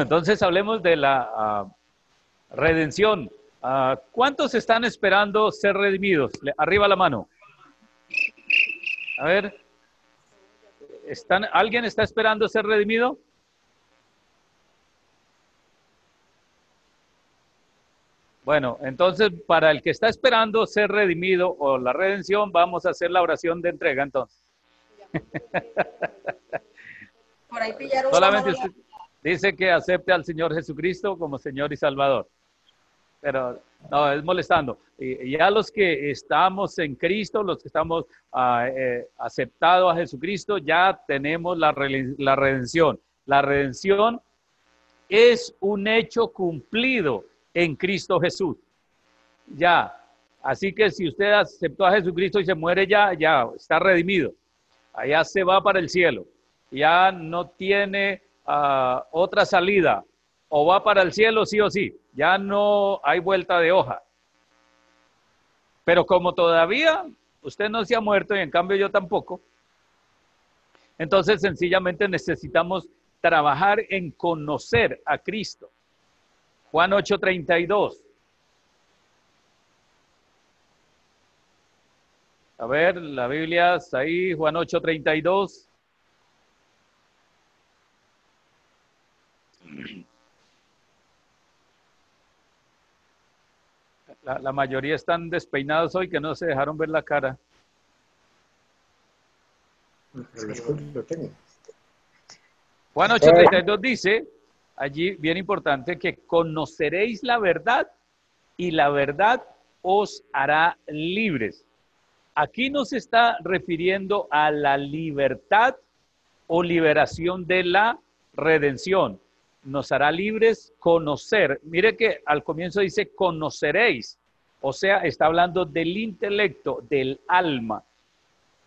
entonces hablemos de la ah, redención. Ah, ¿Cuántos están esperando ser redimidos? Arriba la mano. A ver. ¿Están, ¿Alguien está esperando ser redimido? Bueno, entonces para el que está esperando ser redimido o la redención, vamos a hacer la oración de entrega entonces. Por ahí pillaron. Solamente usted dice que acepte al Señor Jesucristo como Señor y Salvador. Pero no, es molestando. Ya los que estamos en Cristo, los que estamos ah, eh, aceptados a Jesucristo, ya tenemos la, la redención. La redención es un hecho cumplido en Cristo Jesús. Ya. Así que si usted aceptó a Jesucristo y se muere ya, ya está redimido. Allá se va para el cielo. Ya no tiene ah, otra salida. O va para el cielo sí o sí. Ya no hay vuelta de hoja. Pero como todavía usted no se ha muerto y en cambio yo tampoco, entonces sencillamente necesitamos trabajar en conocer a Cristo. Juan 8:32. A ver, la Biblia está ahí, Juan 8:32. La, la, mayoría están despeinados hoy que no se dejaron ver la cara. Juan 8:32 dice, allí bien importante que conoceréis la verdad y la verdad os hará libres. Aquí no se está refiriendo a la libertad o liberación de la redención. Nos hará libres conocer. Mire que al comienzo dice conoceréis. O sea, está hablando del intelecto, del alma.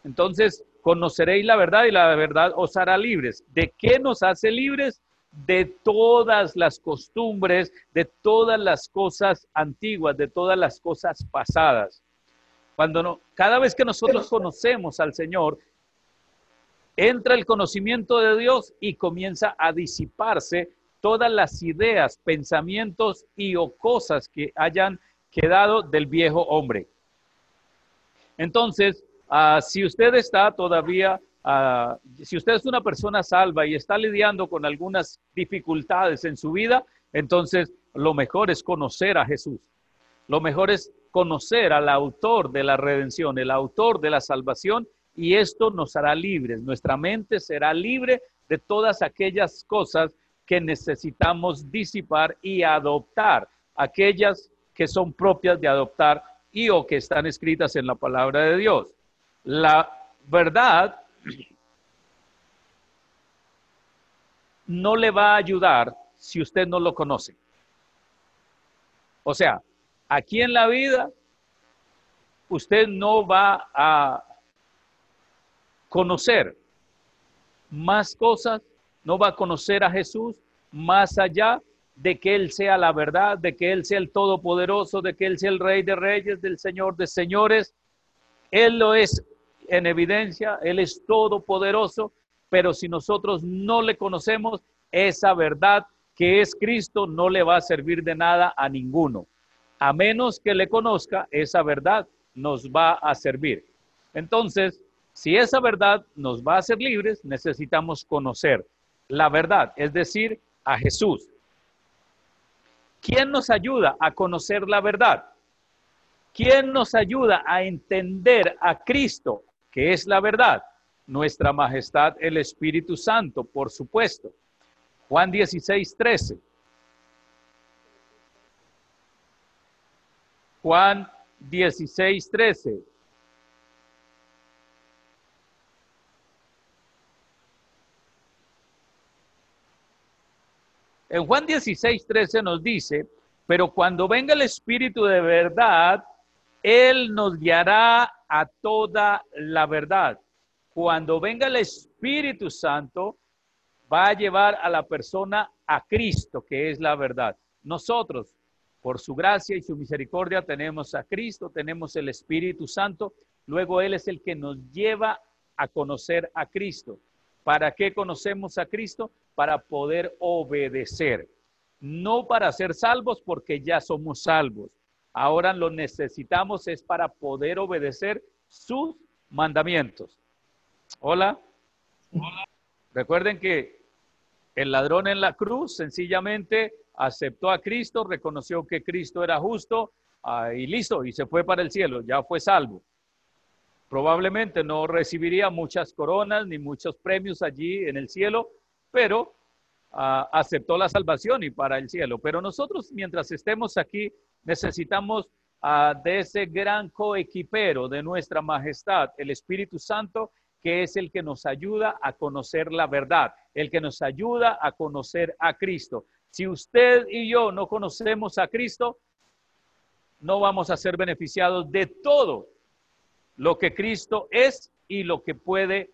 Entonces, conoceréis la verdad y la verdad os hará libres. ¿De qué nos hace libres? de todas las costumbres, de todas las cosas antiguas, de todas las cosas pasadas. Cuando no, cada vez que nosotros conocemos al Señor, entra el conocimiento de Dios y comienza a disiparse todas las ideas, pensamientos y o cosas que hayan quedado del viejo hombre. Entonces, ah, si usted está todavía Ah, si usted es una persona salva y está lidiando con algunas dificultades en su vida, entonces lo mejor es conocer a Jesús. Lo mejor es conocer al autor de la redención, el autor de la salvación, y esto nos hará libres. Nuestra mente será libre de todas aquellas cosas que necesitamos disipar y adoptar, aquellas que son propias de adoptar y o que están escritas en la palabra de Dios. La verdad no le va a ayudar si usted no lo conoce. O sea, aquí en la vida, usted no va a conocer más cosas, no va a conocer a Jesús más allá de que Él sea la verdad, de que Él sea el Todopoderoso, de que Él sea el Rey de Reyes, del Señor de Señores. Él lo es en evidencia, Él es todopoderoso, pero si nosotros no le conocemos, esa verdad que es Cristo no le va a servir de nada a ninguno. A menos que le conozca, esa verdad nos va a servir. Entonces, si esa verdad nos va a hacer libres, necesitamos conocer la verdad, es decir, a Jesús. ¿Quién nos ayuda a conocer la verdad? ¿Quién nos ayuda a entender a Cristo, que es la verdad? Nuestra Majestad el Espíritu Santo, por supuesto. Juan 16, 13. Juan 16, 13. En Juan 16, 13 nos dice, pero cuando venga el Espíritu de verdad, Él nos guiará a toda la verdad cuando venga el Espíritu Santo, va a llevar a la persona a Cristo, que es la verdad. Nosotros, por su gracia y su misericordia, tenemos a Cristo, tenemos el Espíritu Santo, luego Él es el que nos lleva a conocer a Cristo. ¿Para qué conocemos a Cristo? Para poder obedecer. No para ser salvos porque ya somos salvos. Ahora lo necesitamos es para poder obedecer sus mandamientos. Hola. Hola. Recuerden que el ladrón en la cruz sencillamente aceptó a Cristo, reconoció que Cristo era justo ah, y listo, y se fue para el cielo, ya fue salvo. Probablemente no recibiría muchas coronas ni muchos premios allí en el cielo, pero ah, aceptó la salvación y para el cielo. Pero nosotros, mientras estemos aquí, necesitamos ah, de ese gran coequipero de nuestra majestad, el Espíritu Santo, que es el que nos ayuda a conocer la verdad, el que nos ayuda a conocer a Cristo. Si usted y yo no conocemos a Cristo, no vamos a ser beneficiados de todo lo que Cristo es y lo que puede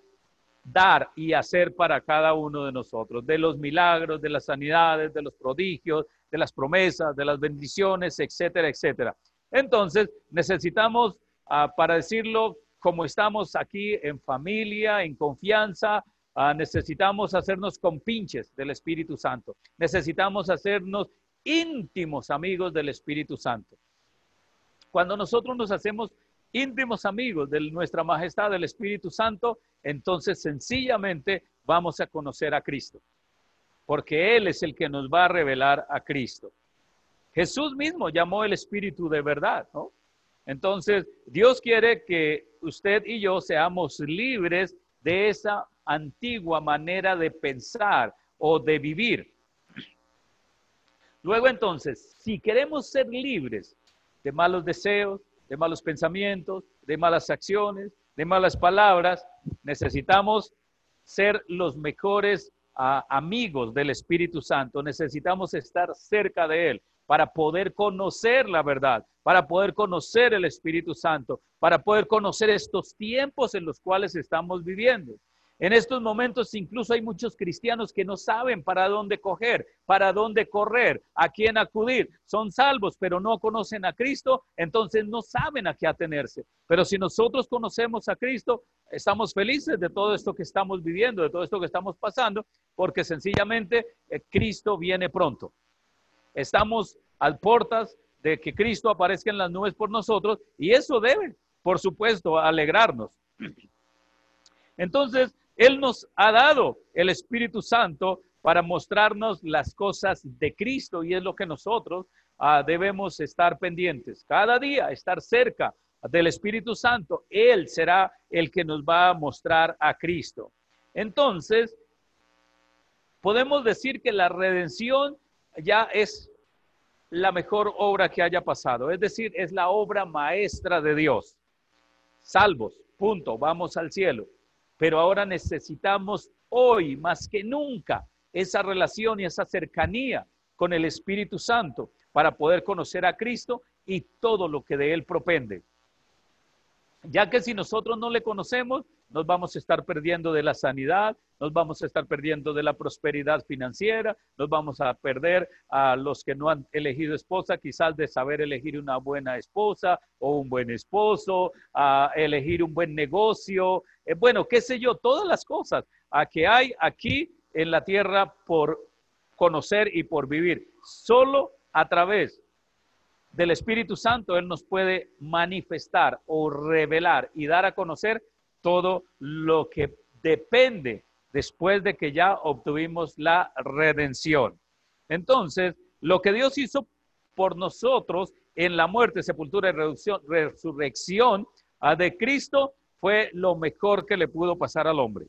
dar y hacer para cada uno de nosotros, de los milagros, de las sanidades, de los prodigios, de las promesas, de las bendiciones, etcétera, etcétera. Entonces, necesitamos, ah, para decirlo, como estamos aquí en familia, en confianza, ah, necesitamos hacernos compinches del Espíritu Santo. Necesitamos hacernos íntimos amigos del Espíritu Santo. Cuando nosotros nos hacemos íntimos amigos de nuestra majestad del Espíritu Santo, entonces sencillamente vamos a conocer a Cristo, porque Él es el que nos va a revelar a Cristo. Jesús mismo llamó el Espíritu de verdad, ¿no? Entonces, Dios quiere que usted y yo seamos libres de esa antigua manera de pensar o de vivir. Luego entonces, si queremos ser libres de malos deseos, de malos pensamientos, de malas acciones, de malas palabras. Necesitamos ser los mejores amigos del Espíritu Santo. Necesitamos estar cerca de Él para poder conocer la verdad, para poder conocer el Espíritu Santo, para poder conocer estos tiempos en los cuales estamos viviendo. En estos momentos incluso hay muchos cristianos que no saben para dónde coger, para dónde correr, a quién acudir. Son salvos, pero no conocen a Cristo, entonces no saben a qué atenerse. Pero si nosotros conocemos a Cristo, estamos felices de todo esto que estamos viviendo, de todo esto que estamos pasando, porque sencillamente eh, Cristo viene pronto. Estamos al portas de que Cristo aparezca en las nubes por nosotros y eso debe, por supuesto, alegrarnos. Entonces, él nos ha dado el Espíritu Santo para mostrarnos las cosas de Cristo y es lo que nosotros ah, debemos estar pendientes. Cada día estar cerca del Espíritu Santo. Él será el que nos va a mostrar a Cristo. Entonces, podemos decir que la redención ya es la mejor obra que haya pasado. Es decir, es la obra maestra de Dios. Salvos, punto, vamos al cielo pero ahora necesitamos hoy más que nunca esa relación y esa cercanía con el Espíritu Santo para poder conocer a Cristo y todo lo que de Él propende. Ya que si nosotros no le conocemos, nos vamos a estar perdiendo de la sanidad, nos vamos a estar perdiendo de la prosperidad financiera, nos vamos a perder a los que no han elegido esposa, quizás de saber elegir una buena esposa o un buen esposo, a elegir un buen negocio, eh, bueno, qué sé yo, todas las cosas a que hay aquí en la tierra por conocer y por vivir. Solo a través del Espíritu Santo Él nos puede manifestar o revelar y dar a conocer todo lo que depende después de que ya obtuvimos la redención. Entonces, lo que Dios hizo por nosotros en la muerte, sepultura y resurrección de Cristo fue lo mejor que le pudo pasar al hombre.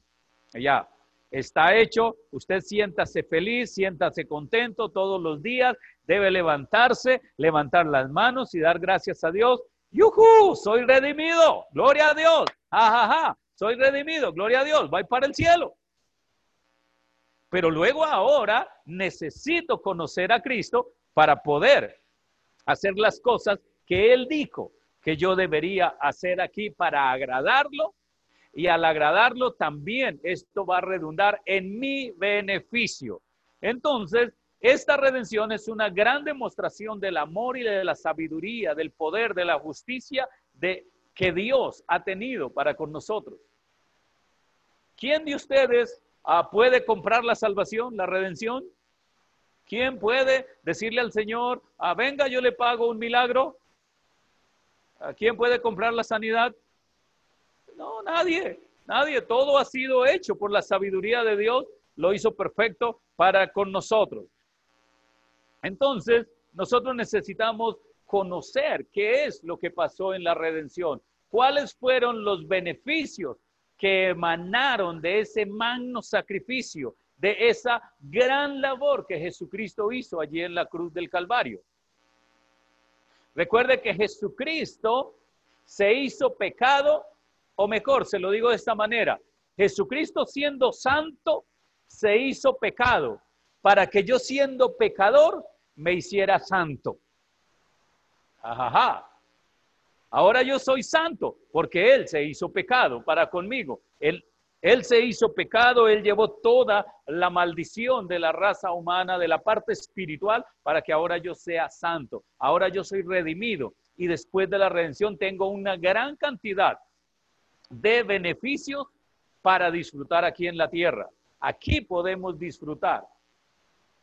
Ya, está hecho, usted siéntase feliz, siéntase contento todos los días, debe levantarse, levantar las manos y dar gracias a Dios. ¡Yujú! Soy redimido, gloria a Dios, ja, soy redimido, gloria a Dios, voy para el cielo. Pero luego ahora necesito conocer a Cristo para poder hacer las cosas que Él dijo que yo debería hacer aquí para agradarlo y al agradarlo también esto va a redundar en mi beneficio. Entonces, esta redención es una gran demostración del amor y de la sabiduría, del poder, de la justicia de que Dios ha tenido para con nosotros. ¿Quién de ustedes ah, puede comprar la salvación, la redención? ¿Quién puede decirle al Señor, ah, venga, yo le pago un milagro? ¿A quién puede comprar la sanidad? No, nadie, nadie. Todo ha sido hecho por la sabiduría de Dios. Lo hizo perfecto para con nosotros. Entonces, nosotros necesitamos conocer qué es lo que pasó en la redención, cuáles fueron los beneficios que emanaron de ese magno sacrificio, de esa gran labor que Jesucristo hizo allí en la cruz del Calvario. Recuerde que Jesucristo se hizo pecado, o mejor, se lo digo de esta manera, Jesucristo siendo santo, se hizo pecado para que yo siendo pecador me hiciera santo. Ajá. Ahora yo soy santo porque Él se hizo pecado para conmigo. Él, él se hizo pecado, Él llevó toda la maldición de la raza humana, de la parte espiritual, para que ahora yo sea santo. Ahora yo soy redimido y después de la redención tengo una gran cantidad de beneficios para disfrutar aquí en la tierra. Aquí podemos disfrutar.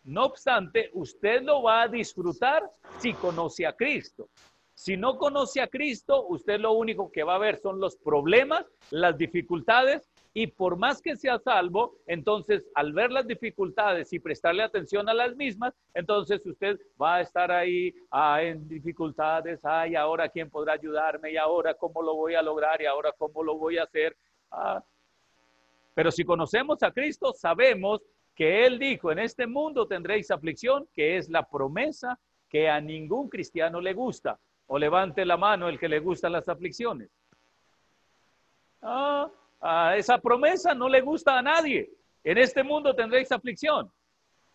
No obstante, usted lo va a disfrutar si conoce a Cristo. Si no conoce a Cristo, usted lo único que va a ver son los problemas, las dificultades y por más que sea salvo, entonces al ver las dificultades y prestarle atención a las mismas, entonces usted va a estar ahí ah, en dificultades, ay, ahora quién podrá ayudarme y ahora cómo lo voy a lograr y ahora cómo lo voy a hacer. Ah. Pero si conocemos a Cristo, sabemos que Él dijo, en este mundo tendréis aflicción, que es la promesa que a ningún cristiano le gusta. O levante la mano el que le gustan las aflicciones. Ah, esa promesa no le gusta a nadie. En este mundo tendréis aflicción.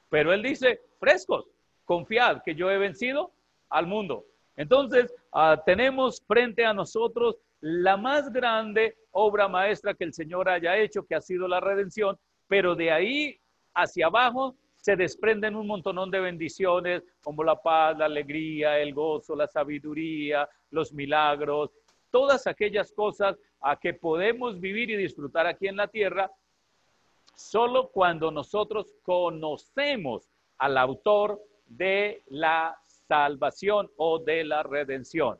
Pero él dice, frescos, confiad que yo he vencido al mundo. Entonces, ah, tenemos frente a nosotros la más grande obra maestra que el Señor haya hecho, que ha sido la redención, pero de ahí hacia abajo se desprenden un montonón de bendiciones como la paz, la alegría, el gozo, la sabiduría, los milagros, todas aquellas cosas a que podemos vivir y disfrutar aquí en la tierra solo cuando nosotros conocemos al autor de la salvación o de la redención.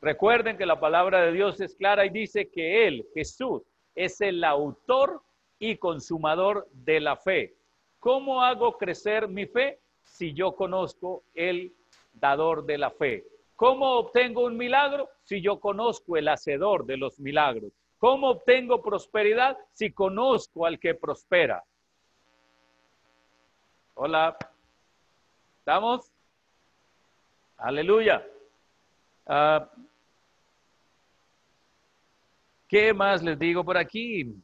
Recuerden que la palabra de Dios es clara y dice que Él, Jesús, es el autor y consumador de la fe. ¿Cómo hago crecer mi fe si yo conozco el dador de la fe? ¿Cómo obtengo un milagro? Si yo conozco el hacedor de los milagros. ¿Cómo obtengo prosperidad? Si conozco al que prospera. Hola. ¿Estamos? Aleluya. Ah, ¿Qué más les digo por aquí?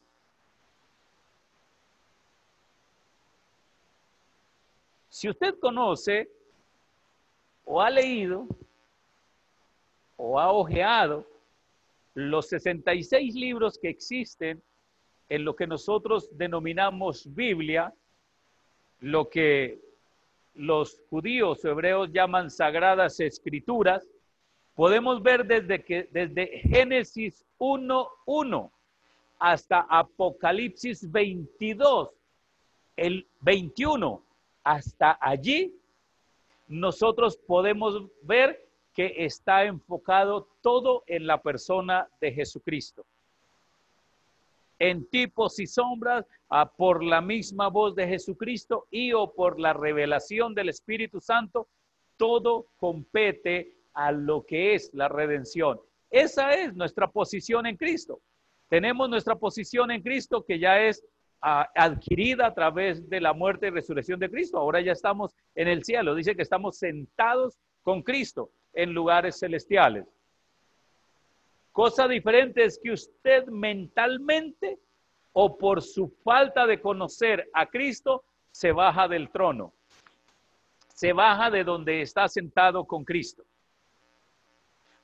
Si usted conoce o ha leído o ha ojeado los 66 libros que existen en lo que nosotros denominamos Biblia, lo que los judíos o hebreos llaman sagradas escrituras, podemos ver desde que desde Génesis 1:1 hasta Apocalipsis 22, el 21 hasta allí nosotros podemos ver que está enfocado todo en la persona de Jesucristo. En tipos y sombras, por la misma voz de Jesucristo y o por la revelación del Espíritu Santo, todo compete a lo que es la redención. Esa es nuestra posición en Cristo. Tenemos nuestra posición en Cristo que ya es adquirida a través de la muerte y resurrección de Cristo. Ahora ya estamos en el cielo. Dice que estamos sentados con Cristo en lugares celestiales. Cosa diferente es que usted mentalmente o por su falta de conocer a Cristo se baja del trono, se baja de donde está sentado con Cristo.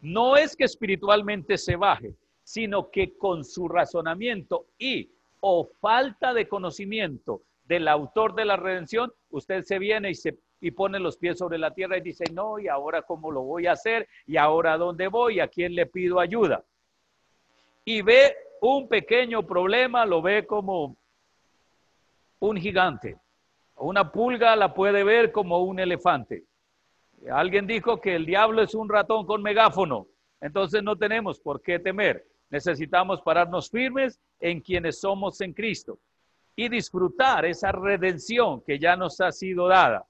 No es que espiritualmente se baje, sino que con su razonamiento y o falta de conocimiento del autor de la redención, usted se viene y se y pone los pies sobre la tierra y dice, no, y ahora cómo lo voy a hacer, y ahora dónde voy, a quién le pido ayuda. Y ve un pequeño problema, lo ve como un gigante. Una pulga la puede ver como un elefante. Alguien dijo que el diablo es un ratón con megáfono. Entonces no tenemos por qué temer. Necesitamos pararnos firmes en quienes somos en Cristo y disfrutar esa redención que ya nos ha sido dada.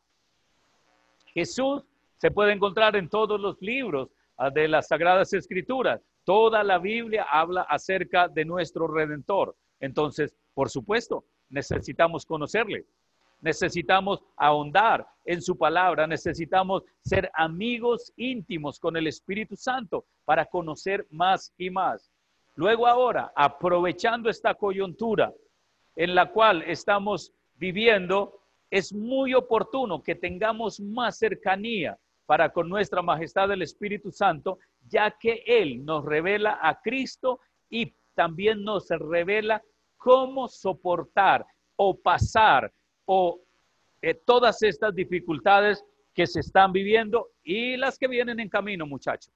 Jesús se puede encontrar en todos los libros ah, de las Sagradas Escrituras. Toda la Biblia habla acerca de nuestro Redentor. Entonces, por supuesto, necesitamos conocerle. Necesitamos ahondar en su palabra, necesitamos ser amigos íntimos con el Espíritu Santo para conocer más y más. Luego ahora, aprovechando esta coyuntura en la cual estamos viviendo, es muy oportuno que tengamos más cercanía para con nuestra majestad el Espíritu Santo, ya que Él nos revela a Cristo y también nos revela cómo soportar o pasar o eh, todas estas dificultades que se están viviendo y las que vienen en camino, muchachos.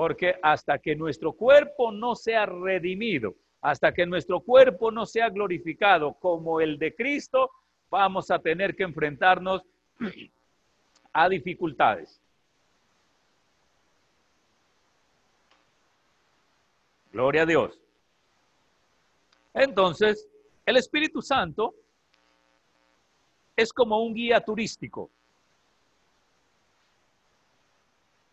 Porque hasta que nuestro cuerpo no sea redimido, hasta que nuestro cuerpo no sea glorificado como el de Cristo, vamos a tener que enfrentarnos a dificultades. Gloria a Dios. Entonces, el Espíritu Santo es como un guía turístico.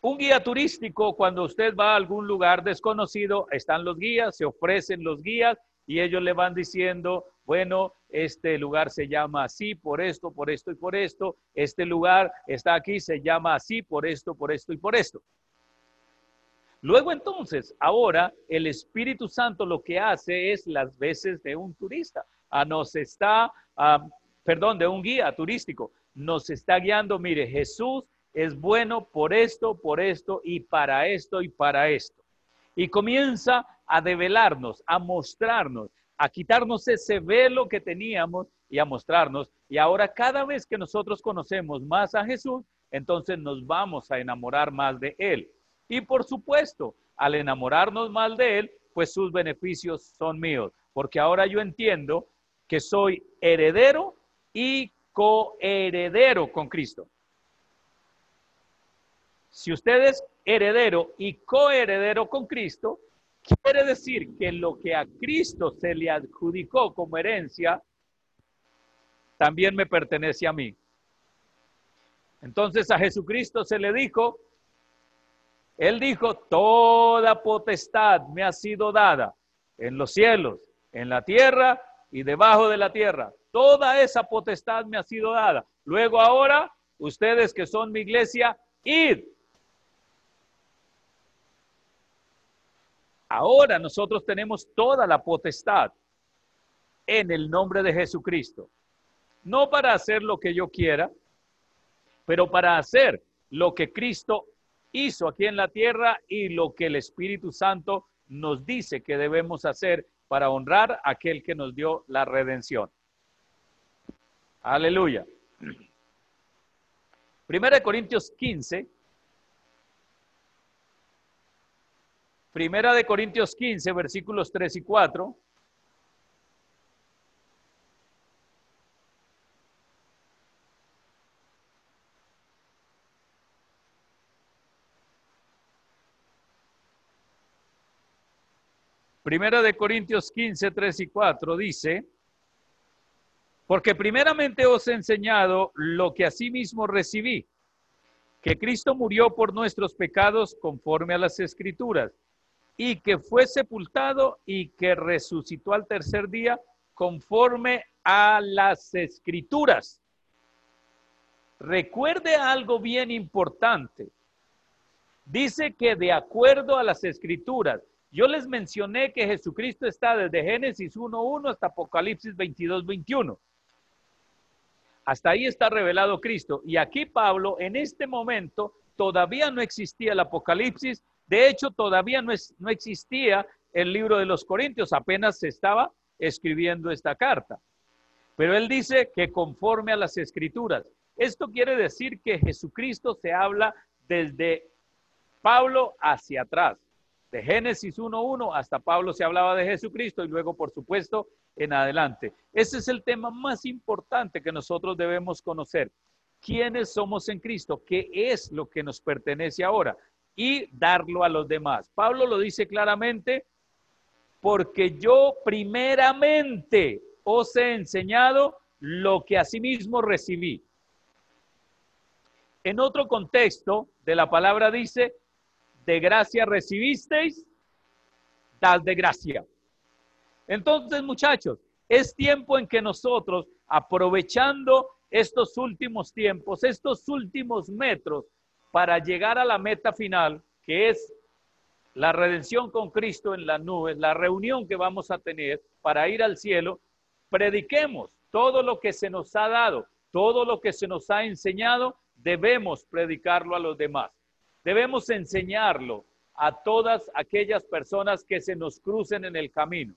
Un guía turístico, cuando usted va a algún lugar desconocido, están los guías, se ofrecen los guías y ellos le van diciendo, bueno, este lugar se llama así por esto, por esto y por esto, este lugar está aquí, se llama así por esto, por esto y por esto. Luego entonces, ahora el Espíritu Santo lo que hace es las veces de un turista. a ah, nos está, ah, perdón, de un guía turístico. Nos está guiando, mire, Jesús es bueno por esto, por esto y para esto y para esto. Y comienza a develarnos, a mostrarnos, a quitarnos ese velo que teníamos y a mostrarnos. Y ahora cada vez que nosotros conocemos más a Jesús, entonces nos vamos a enamorar más de Él. Y por supuesto, al enamorarnos más de Él, pues sus beneficios son míos, porque ahora yo entiendo que soy heredero y coheredero con Cristo. Si usted es heredero y coheredero con Cristo, quiere decir que lo que a Cristo se le adjudicó como herencia, también me pertenece a mí. Entonces a Jesucristo se le dijo, él dijo, toda potestad me ha sido dada en los cielos, en la tierra y debajo de la tierra. Toda esa potestad me ha sido dada. Luego ahora, ustedes que son mi iglesia, id. Ahora nosotros tenemos toda la potestad en el nombre de Jesucristo. No para hacer lo que yo quiera, pero para hacer lo que Cristo hizo aquí en la tierra y lo que el Espíritu Santo nos dice que debemos hacer para honrar a aquel que nos dio la redención. Aleluya. Primera de Corintios 15. Primera de Corintios 15, versículos 3 y 4. Primera de Corintios 15, 3 y 4 dice, porque primeramente os he enseñado lo que asimismo recibí, que Cristo murió por nuestros pecados conforme a las escrituras, y que fue sepultado y que resucitó al tercer día conforme a las escrituras. Recuerde algo bien importante. Dice que de acuerdo a las escrituras, yo les mencioné que Jesucristo está desde Génesis 1.1 hasta Apocalipsis 22.21. Hasta ahí está revelado Cristo. Y aquí Pablo, en este momento, todavía no existía el Apocalipsis. De hecho, todavía no, existía el libro de los Corintios. Apenas se estaba escribiendo esta carta. Pero él dice que conforme a las escrituras. Esto quiere decir que Jesucristo se habla desde Pablo hacia atrás De Génesis 1.1 hasta Pablo se hablaba de Jesucristo y luego, por supuesto, en adelante. Ese es el tema más importante que nosotros debemos conocer. ¿Quiénes somos en Cristo? ¿Qué es lo que nos pertenece ahora? Y darlo a los demás. Pablo lo dice claramente, porque yo primeramente os he enseñado lo que asimismo recibí. En otro contexto de la palabra dice, de gracia recibisteis, dad de gracia. Entonces, muchachos, es tiempo en que nosotros, aprovechando estos últimos tiempos, estos últimos metros, para llegar a la meta final, que es la redención con Cristo en las nubes, la reunión que vamos a tener para ir al cielo, prediquemos todo lo que se nos ha dado, todo lo que se nos ha enseñado, debemos predicarlo a los demás. Debemos enseñarlo a todas aquellas personas que se nos crucen en el camino.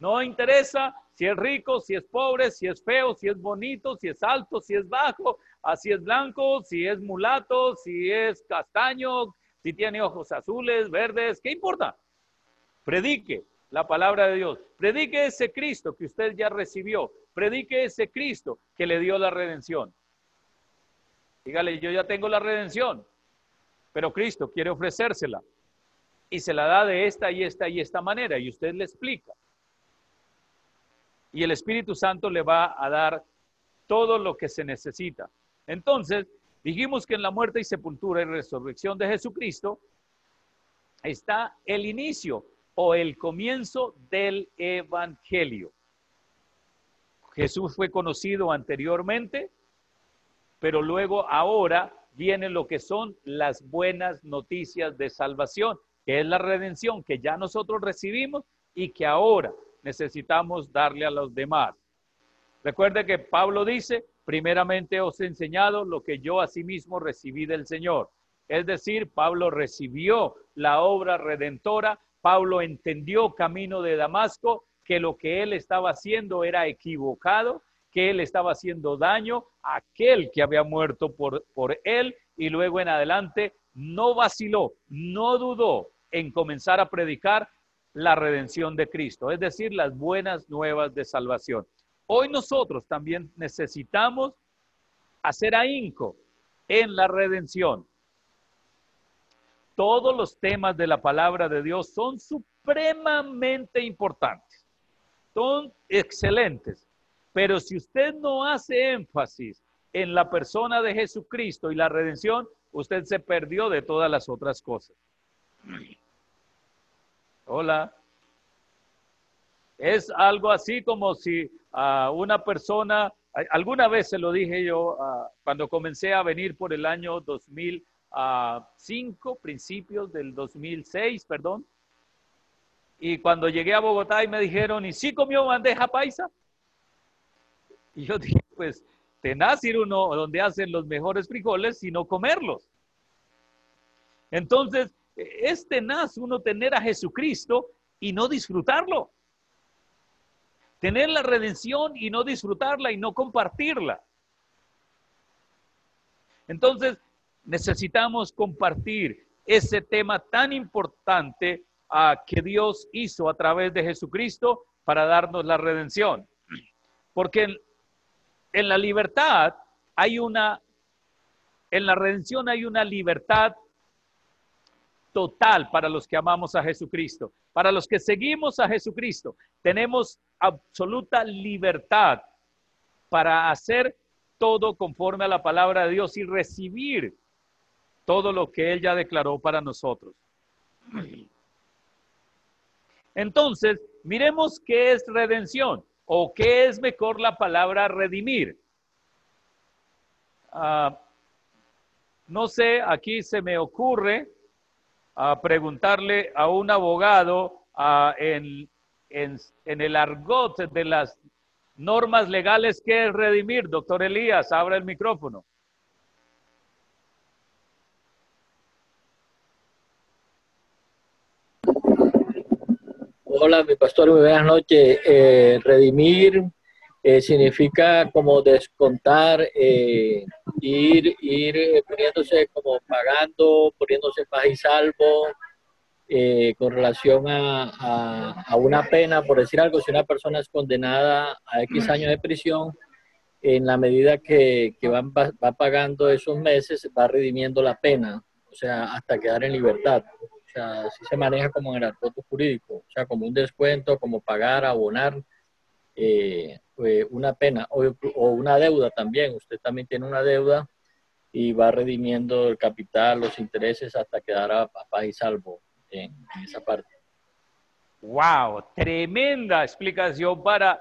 No interesa si es rico, si es pobre, si es feo, si es bonito, si es alto, si es bajo, si es blanco, si es mulato, si es castaño, si tiene ojos azules, verdes, ¿qué importa? Predique la palabra de Dios. Predique ese Cristo que usted ya recibió. Predique ese Cristo que le dio la redención. Dígale, yo ya tengo la redención, pero Cristo quiere ofrecérsela. Y se la da de esta y esta y esta manera. Y usted le explica. Y el Espíritu Santo le va a dar todo lo que se necesita. Entonces, dijimos que en la muerte y sepultura y resurrección de Jesucristo está el inicio o el comienzo del Evangelio. Jesús fue conocido anteriormente, pero luego ahora viene lo que son las buenas noticias de salvación, que es la redención que ya nosotros recibimos y que ahora necesitamos darle a los demás. Recuerde que Pablo dice, primeramente os he enseñado lo que yo asimismo recibí del Señor. Es decir, Pablo recibió la obra redentora Pablo entendió camino de Damasco que lo que él estaba haciendo era equivocado, que él estaba haciendo daño a aquel que había muerto por, por él y luego en adelante no vaciló, no dudó en comenzar a predicar la redención de Cristo, es decir, las buenas nuevas de salvación. Hoy nosotros también necesitamos hacer ahínco en la redención todos los temas de la palabra de Dios son supremamente importantes, son excelentes, pero si usted no hace énfasis en la persona de Jesucristo y la redención, usted se perdió de todas las otras cosas. Hola. Es algo así como si a una persona, alguna vez se lo dije yo cuando comencé a venir por el año 2000 a cinco principios del 2006, perdón. Y cuando llegué a Bogotá y me dijeron, ¿y si comió bandeja paisa? Y yo dije, pues tenaz ir uno donde hacen los mejores frijoles y no comerlos. Entonces, es tenaz uno tener a Jesucristo y no disfrutarlo. Tener la redención y no disfrutarla y no compartirla. Entonces, necesitamos compartir ese tema tan importante ah, que Dios hizo a través de Jesucristo para darnos la redención. Porque en, en la libertad hay una, en la redención hay una libertad total para los que amamos a Jesucristo. Para los que seguimos a Jesucristo, tenemos absoluta libertad para hacer todo conforme a la palabra de Dios y recibir todo lo que Él ya declaró para nosotros. Entonces, miremos qué es redención o qué es mejor la palabra redimir. Ah, no sé, aquí se me ocurre ah, preguntarle a un abogado ah, en, en, en, el argot de las normas legales qué es redimir. Doctor Elías, abra el micrófono. Hola, mi pastor, muy buenas noches. Eh, redimir eh, significa como descontar eh, ir, ir poniéndose como pagando, poniéndose paz y salvo, eh, con relación a, a, una pena, por decir algo, si una persona es condenada a X años de prisión, en la medida que, que va, va, pagando esos meses, va redimiendo la pena, o sea, hasta quedar en libertad. O sea, así se maneja como en el arcoto jurídico, o sea, como un descuento, como pagar, abonar eh, una pena o, una deuda también. Usted también tiene una deuda y va redimiendo el capital, los intereses hasta quedar a, paz y salvo en, esa parte. ¡Wow! Tremenda explicación para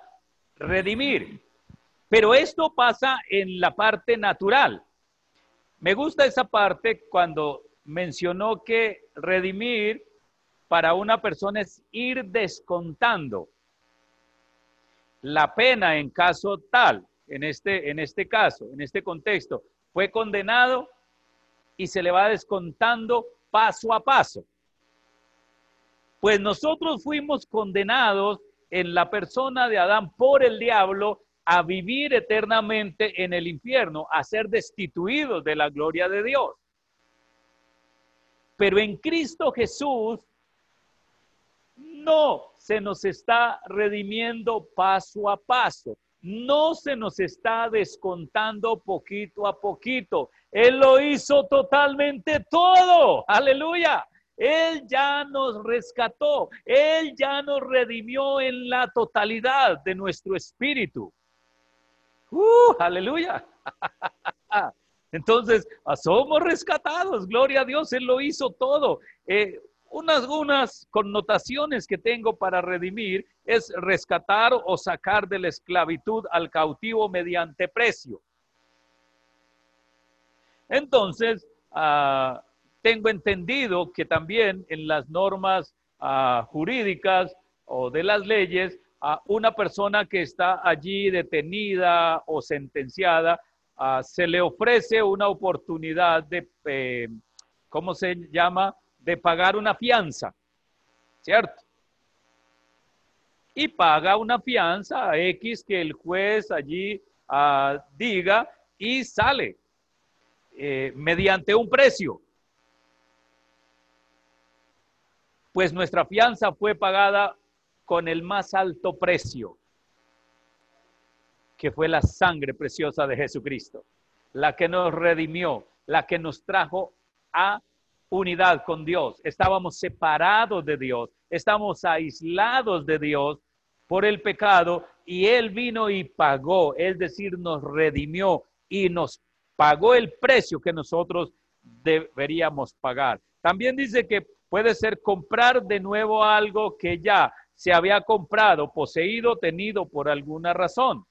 redimir. Pero esto pasa en la parte natural. Me gusta esa parte cuando mencionó que redimir para una persona es ir descontando la pena en caso tal, en este, en este caso, en este contexto, fue condenado y se le va descontando paso a paso. Pues nosotros fuimos condenados en la persona de Adán por el diablo a vivir eternamente en el infierno, a ser destituidos de la gloria de Dios. Pero en Cristo Jesús no se nos está redimiendo paso a paso, no se nos está descontando poquito a poquito. Él lo hizo totalmente todo. Aleluya. Él ya nos rescató, Él ya nos redimió en la totalidad de nuestro espíritu. ¡Uh! ¡Aleluya! Entonces, ah, somos rescatados, gloria a Dios, Él lo hizo todo. Eh, unas, unas connotaciones que tengo para redimir es rescatar o sacar de la esclavitud al cautivo mediante precio. Entonces, ah, tengo entendido que también en las normas ah, jurídicas o de las leyes a una persona que está allí detenida o sentenciada, ah, se le ofrece una oportunidad de, eh, ¿cómo se llama? De pagar una fianza, ¿cierto? Y paga una fianza X que el juez allí diga y sale eh, mediante un precio. Pues nuestra fianza fue pagada con el más alto precio, que fue la sangre preciosa de Jesucristo, la que nos redimió, la que nos trajo a unidad con Dios. Estábamos separados de Dios, estamos aislados de Dios por el pecado y Él vino y pagó, es decir, nos redimió y nos pagó el precio que nosotros deberíamos pagar. También dice que puede ser comprar de nuevo algo que ya se había comprado, poseído, tenido por alguna razón.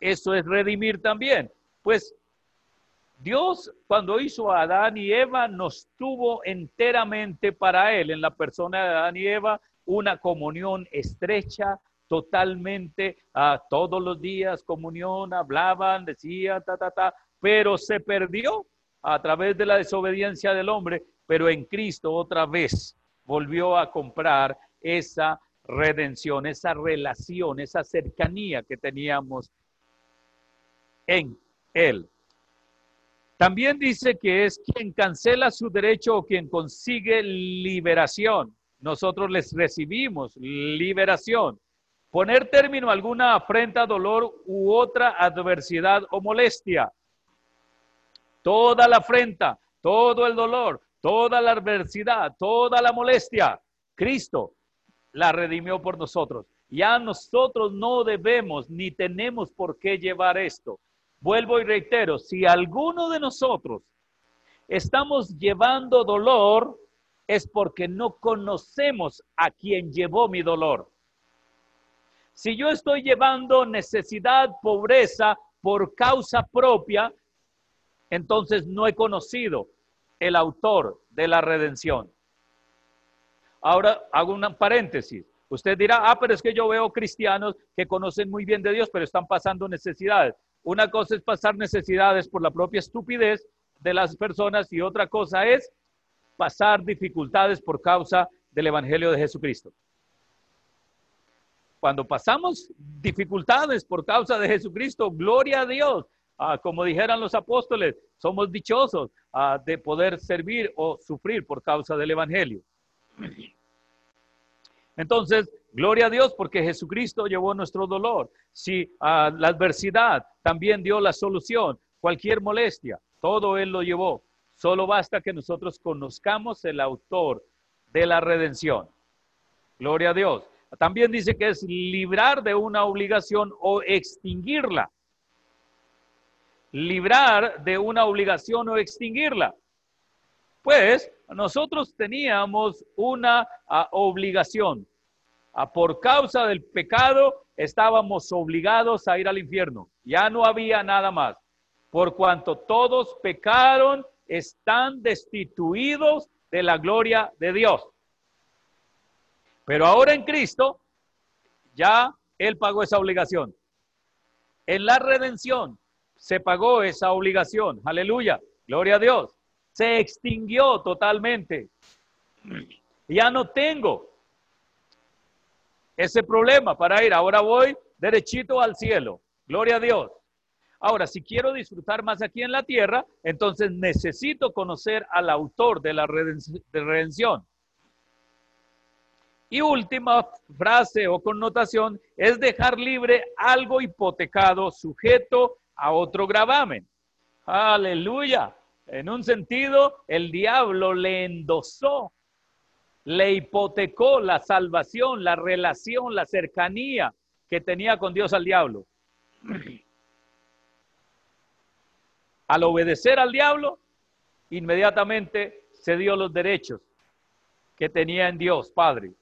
Eso es redimir también. Pues Dios cuando hizo a Adán y Eva nos tuvo enteramente para Él, en la persona de Adán y Eva, una comunión estrecha, totalmente, a todos los días comunión, hablaban, decían, ta, ta, ta, pero se perdió a través de la desobediencia del hombre, pero en Cristo otra vez volvió a comprar esa redención, esa relación, esa cercanía que teníamos en Él. También dice que es quien cancela su derecho o quien consigue liberación. Nosotros les recibimos liberación. Poner término a alguna afrenta, dolor u otra adversidad o molestia. Toda la afrenta, todo el dolor, toda la adversidad, toda la molestia. Cristo la redimió por nosotros. Ya nosotros no debemos ni tenemos por qué llevar esto. Vuelvo y reitero, si alguno de nosotros estamos llevando dolor, es porque no conocemos a quien llevó mi dolor. Si yo estoy llevando necesidad, pobreza por causa propia, entonces no he conocido el autor de la redención. Ahora hago un paréntesis. Usted dirá, ah, pero es que yo veo cristianos que conocen muy bien de Dios, pero están pasando necesidades. Una cosa es pasar necesidades por la propia estupidez de las personas y otra cosa es pasar dificultades por causa del Evangelio de Jesucristo. Cuando pasamos dificultades por causa de Jesucristo, gloria a Dios, ah, como dijeran los apóstoles, somos dichosos ah, de poder servir o sufrir por causa del Evangelio. Entonces, gloria a Dios porque Jesucristo llevó nuestro dolor. Si la adversidad también dio la solución, cualquier molestia, todo Él lo llevó. Solo basta que nosotros conozcamos el autor de la redención. Gloria a Dios. También dice que es librar de una obligación o extinguirla. Librar de una obligación o extinguirla. Pues nosotros teníamos una ah, obligación. Ah, por causa del pecado estábamos obligados a ir al infierno. Ya no había nada más. Por cuanto todos pecaron, están destituidos de la gloria de Dios. Pero ahora en Cristo, ya Él pagó esa obligación. En la redención se pagó esa obligación. Aleluya. Gloria a Dios. Se extinguió totalmente. Ya no tengo ese problema para ir. Ahora voy derechito al cielo. Gloria a Dios. Ahora, si quiero disfrutar más aquí en la tierra, entonces necesito conocer al autor de la redención. Y última frase o connotación es dejar libre algo hipotecado sujeto a otro gravamen. Aleluya. En un sentido, el diablo le endosó, le hipotecó la salvación, la relación, la cercanía que tenía con Dios al diablo. Al obedecer al diablo, inmediatamente se dio los derechos que tenía en Dios, Padre.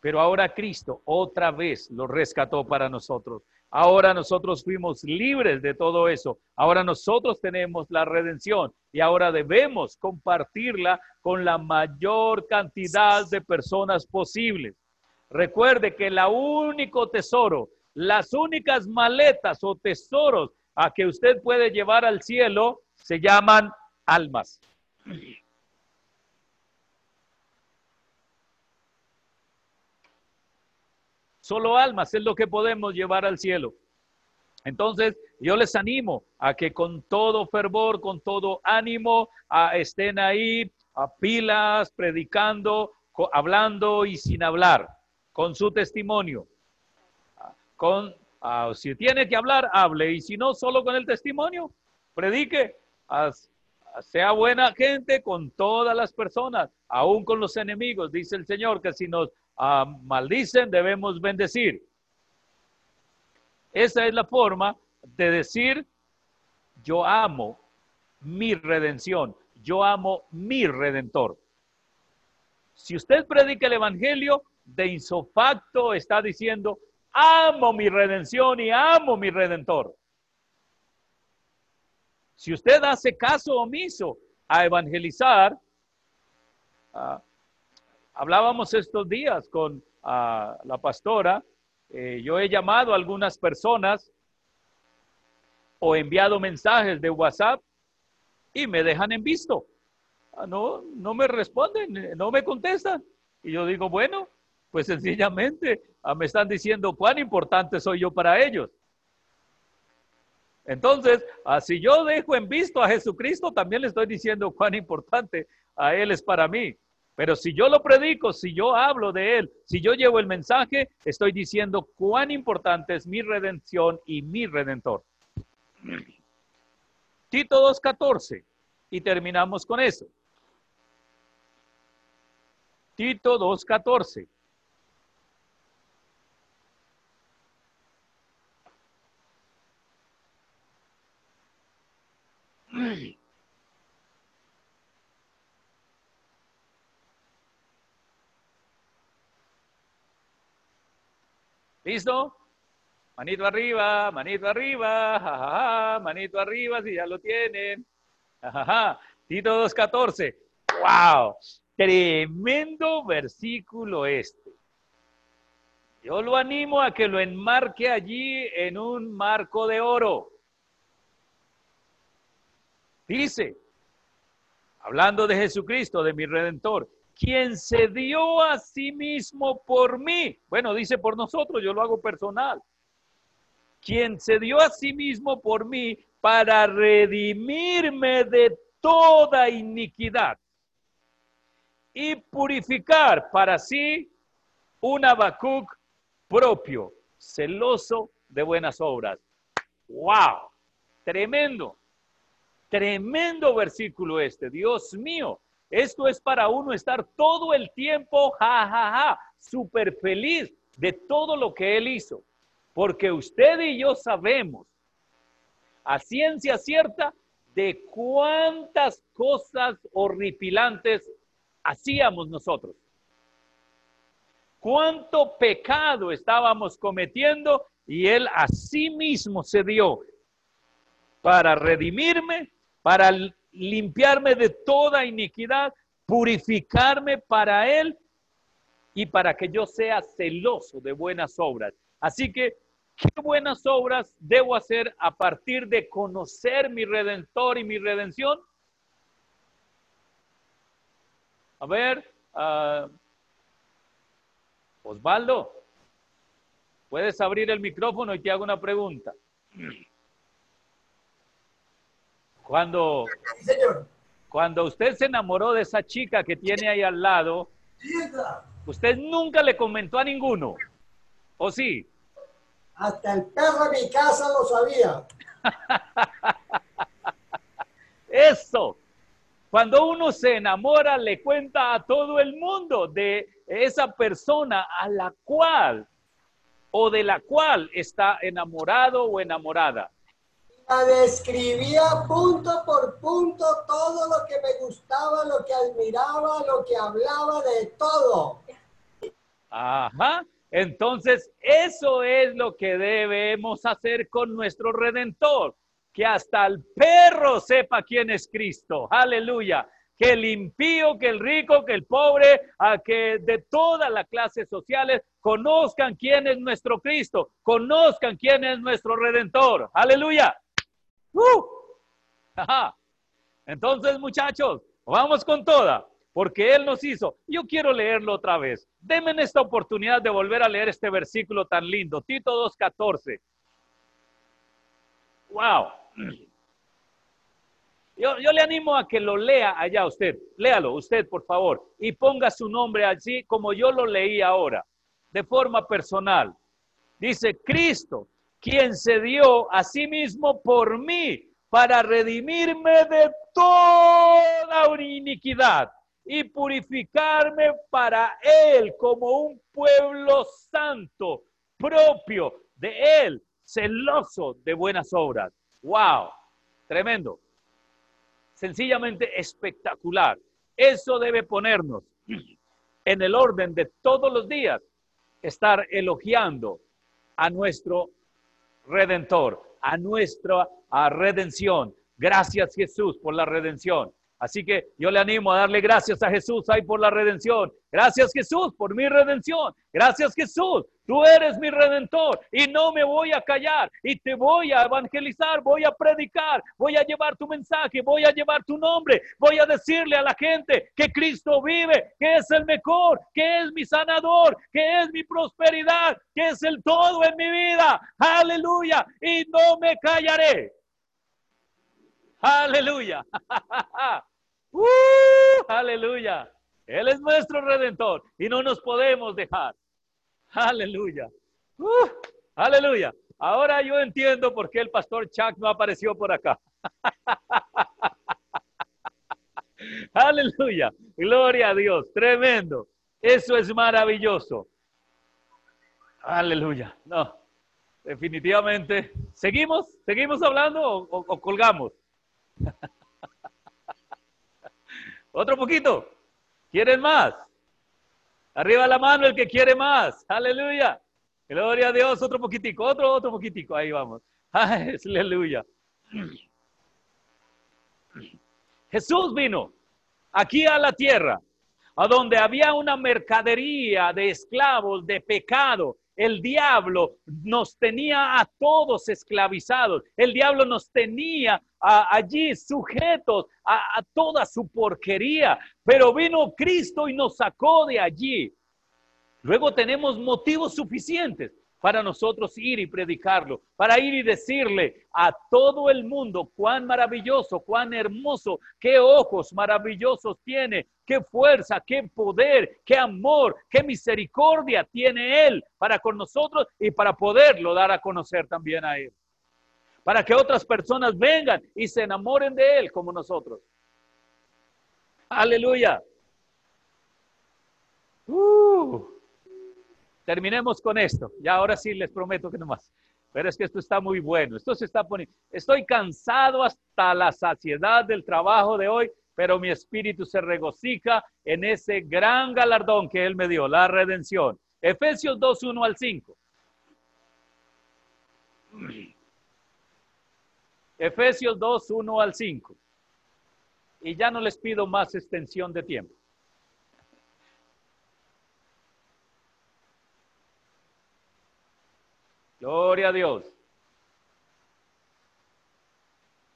Pero ahora Cristo otra vez lo rescató para nosotros. Ahora nosotros fuimos libres de todo eso. Ahora nosotros tenemos la redención y ahora debemos compartirla con la mayor cantidad de personas posibles. Recuerde que el único tesoro, las únicas maletas o tesoros a que usted puede llevar al cielo se llaman almas. Solo almas es lo que podemos llevar al cielo. Entonces, yo les animo a que con todo fervor, con todo ánimo, estén ahí a pilas, predicando, hablando y sin hablar, con su testimonio. Con, si tiene que hablar, hable, y si no, solo con el testimonio, predique. sea buena gente con todas las personas, aún con los enemigos. Dice el Señor que si nos maldicen, debemos bendecir. Esa es la forma de decir, yo amo mi redención, yo amo mi redentor. Si usted predica el Evangelio, de insofacto está diciendo, amo mi redención y amo mi redentor. Si usted hace caso omiso a evangelizar, ah, Hablábamos estos días con ah, la pastora. Eh, yo he llamado a algunas personas o enviado mensajes de WhatsApp y me dejan en visto. Ah, no, no me responden, no me contestan. Y yo digo, bueno, pues sencillamente ah, me están diciendo cuán importante soy yo para ellos. Entonces, si yo dejo en visto a Jesucristo, también le estoy diciendo cuán importante a Él es para mí. Pero si yo lo predico, si yo hablo de Él, si yo llevo el mensaje, estoy diciendo cuán importante es mi redención y mi redentor. Tito 2.14. Y terminamos con eso. Tito 2.14. ¿Listo? Manito arriba, manito arriba, jajaja, manito arriba si ya lo tienen. Jajaja. Tito 2.14. ¡Wow! Tremendo versículo este. Yo lo animo a que lo enmarque allí en un marco de oro. Dice, hablando de Jesucristo, de mi redentor, quien se dio a sí mismo por mí. Bueno, dice por nosotros, yo lo hago personal. Quien se dio a sí mismo por mí para redimirme de toda iniquidad y purificar para sí un Habacuc propio, celoso de buenas obras. ¡Wow! Tremendo, tremendo versículo este. Dios mío, esto es para uno estar todo el tiempo, ja, ja, ja, súper feliz de todo lo que Él hizo. Porque usted y yo sabemos a ciencia cierta de cuántas cosas horripilantes hacíamos nosotros. Cuánto pecado estábamos cometiendo y Él a sí mismo se dio para redimirme, para limpiarme de toda iniquidad, purificarme para Él y para que yo sea celoso de buenas obras. Así que, ¿qué buenas obras debo hacer a partir de conocer mi redentor y mi redención? A ver, uh, Osvaldo, puedes abrir el micrófono y te hago una pregunta. Cuando, cuando usted se enamoró de esa chica que tiene ahí al lado, usted nunca le comentó a ninguno, ¿o sí? Hasta el perro de mi casa lo sabía. Eso. Cuando uno se enamora, le cuenta a todo el mundo de esa persona a la cual o de la cual está enamorado o enamorada describía punto por punto todo lo que me gustaba, lo que admiraba, lo que hablaba de todo. Ajá. Entonces, eso es lo que debemos hacer con nuestro redentor, que hasta el perro sepa quién es Cristo. Aleluya. Que el impío, que el rico, que el pobre, que de todas las clases sociales conozcan quién es nuestro Cristo, conozcan quién es nuestro redentor. Aleluya. ¡Uh! Entonces, muchachos, vamos con toda, porque Él nos hizo. Yo quiero leerlo otra vez. Denme esta oportunidad de volver a leer este versículo tan lindo, Tito 2.14. ¡Wow! Yo, yo, le animo a que lo lea allá usted. Léalo usted, por favor, y ponga su nombre así como yo lo leí ahora, de forma personal. Dice, Cristo quien se dio a sí mismo por mí para redimirme de toda iniquidad y purificarme para Él como un pueblo santo, propio de Él, celoso de buenas obras. ¡Wow! Tremendo. Sencillamente espectacular. Eso debe ponernos en el orden de todos los días, estar elogiando a nuestro redentor, a nuestra redención. Gracias Jesús por la redención. Así que yo le animo a darle gracias a Jesús ahí por la redención. Gracias Jesús por mi redención. Gracias Jesús. Tú eres mi redentor y no me voy a callar y te voy a evangelizar, voy a predicar, voy a llevar tu mensaje, voy a llevar tu nombre, voy a decirle a la gente que Cristo vive, que es el mejor, que es mi sanador, que es mi prosperidad, que es el todo en mi vida. Aleluya. Y no me callaré. Aleluya. Uh, aleluya. Él es nuestro redentor y no nos podemos dejar. Aleluya. Uh, aleluya. Ahora yo entiendo por qué el pastor Chuck no apareció por acá. aleluya. Gloria a Dios. Tremendo. Eso es maravilloso. Aleluya. No, definitivamente. ¿Seguimos? ¿Seguimos hablando o colgamos? Otro poquito. ¿Quieren más? Arriba la mano el que quiere más. Aleluya. Gloria a Dios. Otro poquitico. Otro, otro poquitico. Ahí vamos. Aleluya. Jesús vino aquí a la tierra, a donde había una mercadería de esclavos, de pecado, el diablo nos tenía a todos esclavizados. El diablo nos tenía allí sujetos a, a toda su porquería. Pero vino Cristo y nos sacó de allí. Luego tenemos motivos suficientes para nosotros ir y predicarlo, para ir y decirle a todo el mundo cuán maravilloso, cuán hermoso, qué ojos maravillosos tiene, qué fuerza, qué poder, qué amor, qué misericordia tiene Él para con nosotros y para poderlo dar a conocer también a Él. Para que otras personas vengan y se enamoren de Él como nosotros. Aleluya. Uh. Terminemos con esto. Ya ahora sí les prometo que no más. Pero es que esto está muy bueno. Esto se está poniendo. Estoy cansado hasta la saciedad del trabajo de hoy, pero mi espíritu se regocija en ese gran galardón que Él me dio, la redención. Efesios 2, 1 al 5. Efesios 2, 1 al 5. Y ya no les pido más extensión de tiempo. Gloria a Dios.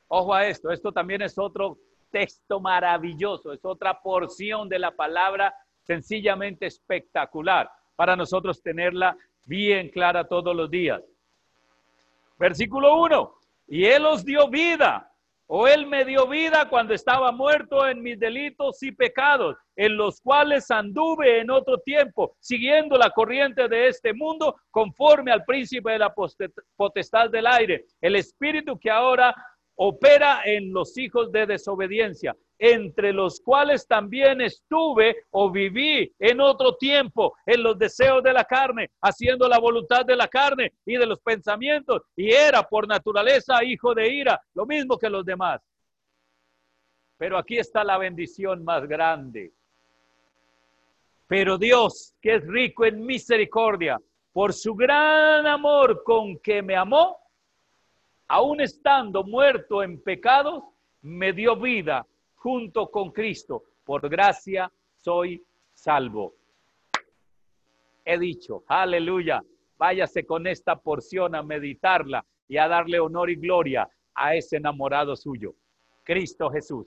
Ojo a esto, esto también es otro texto maravilloso, es otra porción de la palabra sencillamente espectacular para nosotros tenerla bien clara todos los días. Versículo 1, y Él os dio vida o Él me dio vida cuando estaba muerto en mis delitos y pecados, en los cuales anduve en otro tiempo, siguiendo la corriente de este mundo, conforme al príncipe de la potestad del aire, el espíritu que ahora opera en los hijos de desobediencia, entre los cuales también estuve o viví en otro tiempo en los deseos de la carne, haciendo la voluntad de la carne y de los pensamientos, y era por naturaleza hijo de ira, lo mismo que los demás. Pero aquí está la bendición más grande. Pero Dios, que es rico en misericordia, por su gran amor con que me amó, aún estando muerto en pecados, me dio vida junto con Cristo. Por gracia soy salvo. He dicho, aleluya, váyase con esta porción a meditarla y a darle honor y gloria a ese enamorado suyo, Cristo Jesús.